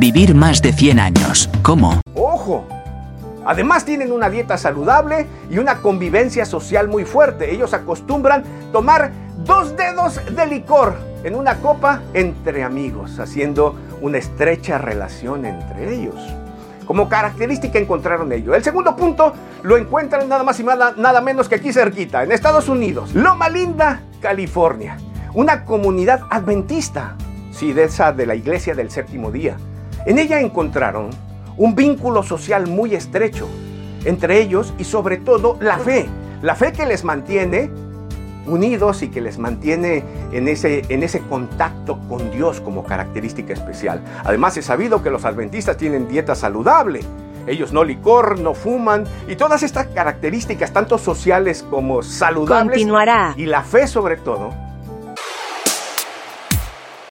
Vivir más de 100 años. ¿Cómo? ¡Ojo! Además tienen una dieta saludable y una convivencia social muy fuerte. Ellos acostumbran tomar dos dedos de licor en una copa entre amigos, haciendo una estrecha relación entre ellos. Como característica encontraron ello. El segundo punto lo encuentran nada más y nada, nada menos que aquí cerquita, en Estados Unidos. Loma Linda, California. Una comunidad adventista, sí, de esa de la iglesia del séptimo día. En ella encontraron un vínculo social muy estrecho entre ellos y sobre todo la fe. La fe que les mantiene unidos y que les mantiene en ese, en ese contacto con Dios como característica especial. Además, es sabido que los adventistas tienen dieta saludable. Ellos no licor, no fuman y todas estas características, tanto sociales como saludables, Continuará. y la fe sobre todo,